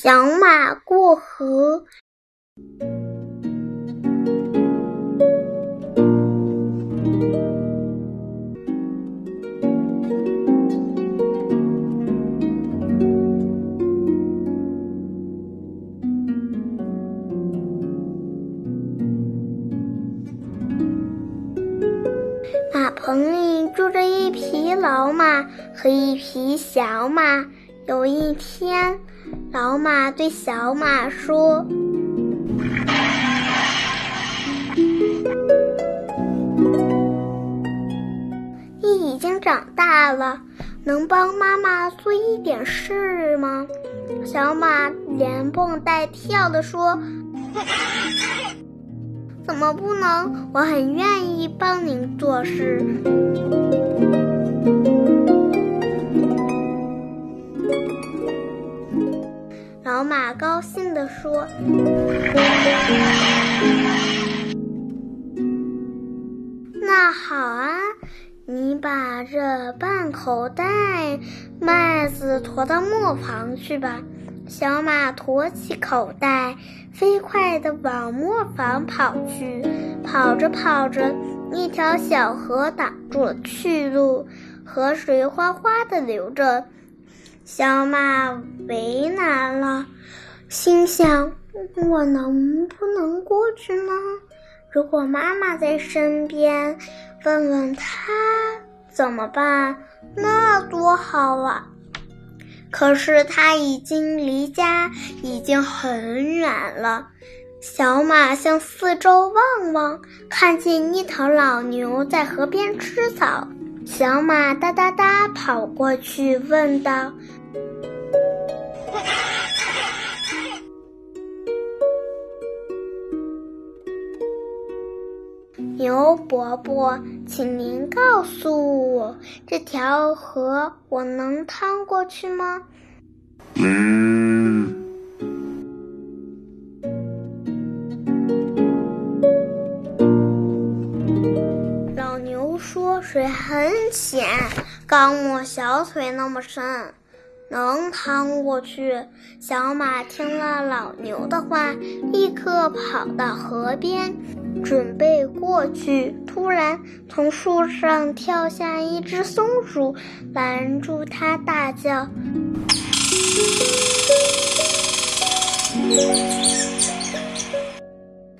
小马过河。马棚里住着一匹老马和一匹小马。有一天，老马对小马说：“你已经长大了，能帮妈妈做一点事吗？”小马连蹦带跳地说：“怎么不能？我很愿意帮您做事。”老马高兴地说：“那好啊，你把这半口袋麦子驮到磨坊去吧。”小马驮起口袋，飞快地往磨坊跑去。跑着跑着，一条小河挡住了去路，河水哗哗地流着。小马为难了，心想：我能不能过去呢？如果妈妈在身边，问问她怎么办，那多好啊！可是他已经离家已经很远了。小马向四周望望，看见一头老牛在河边吃草。小马哒哒哒跑过去，问道。牛伯伯，请您告诉我，这条河我能趟过去吗？嗯。水很浅，刚没小腿那么深。”能趟过去。小马听了老牛的话，立刻跑到河边，准备过去。突然，从树上跳下一只松鼠，拦住它，大叫：“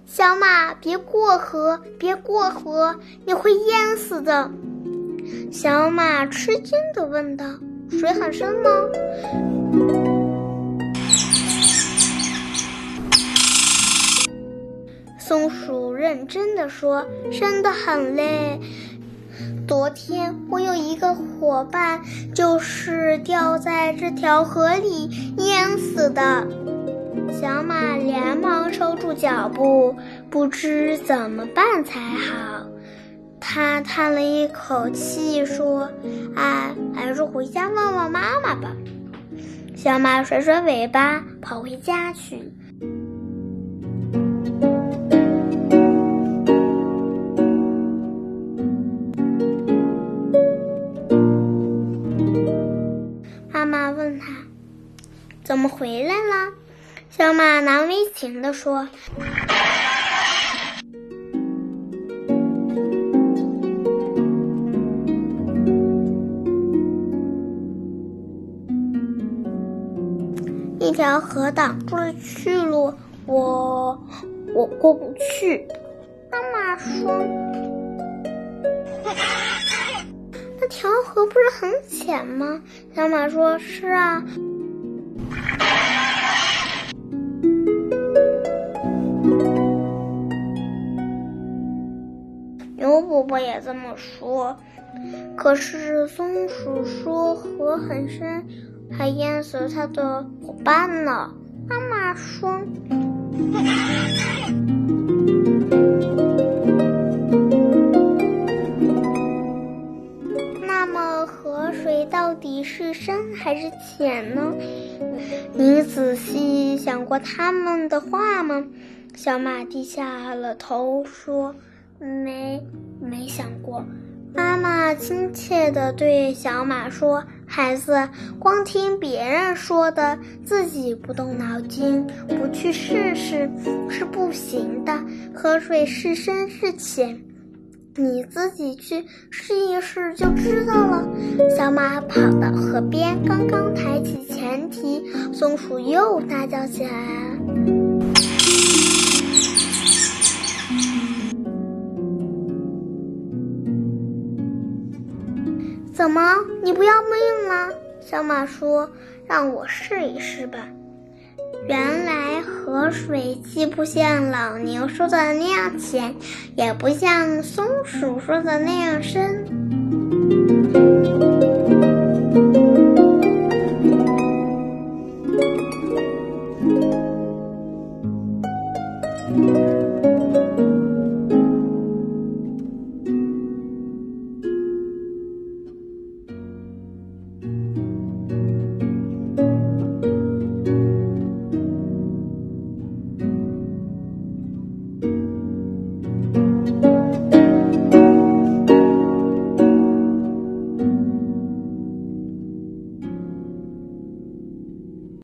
小马，别过河！别过河！你会淹死的！”小马吃惊地问道。水很深吗？松鼠认真的说：“深的很嘞。昨天我有一个伙伴，就是掉在这条河里淹死的。”小马连忙收住脚步，不知怎么办才好。他叹了一口气，说：“哎，还是回家问问妈妈吧。”小马甩甩尾巴，跑回家去。妈妈问他：“怎么回来了？”小马难为情地说。一条河挡住了去路，我我过不去。妈妈说：“那条河不是很浅吗？”小马说：“是啊。”牛伯伯也这么说，可是松鼠说河很深。还淹死了他的伙伴呢。妈妈说：“那么河水到底是深还是浅呢？你仔细想过他们的话吗？”小马低下了头说：“没，没想过。”妈妈亲切地对小马说：“孩子光听别人说的，自己不动脑筋，不去试试是不行的。河水是深是浅，你自己去试一试就知道了。小马跑到河边，刚刚抬起前蹄，松鼠又大叫起来怎么，你不要命了？小马说：“让我试一试吧。”原来河水既不像老牛说的那样浅，也不像松鼠说的那样深。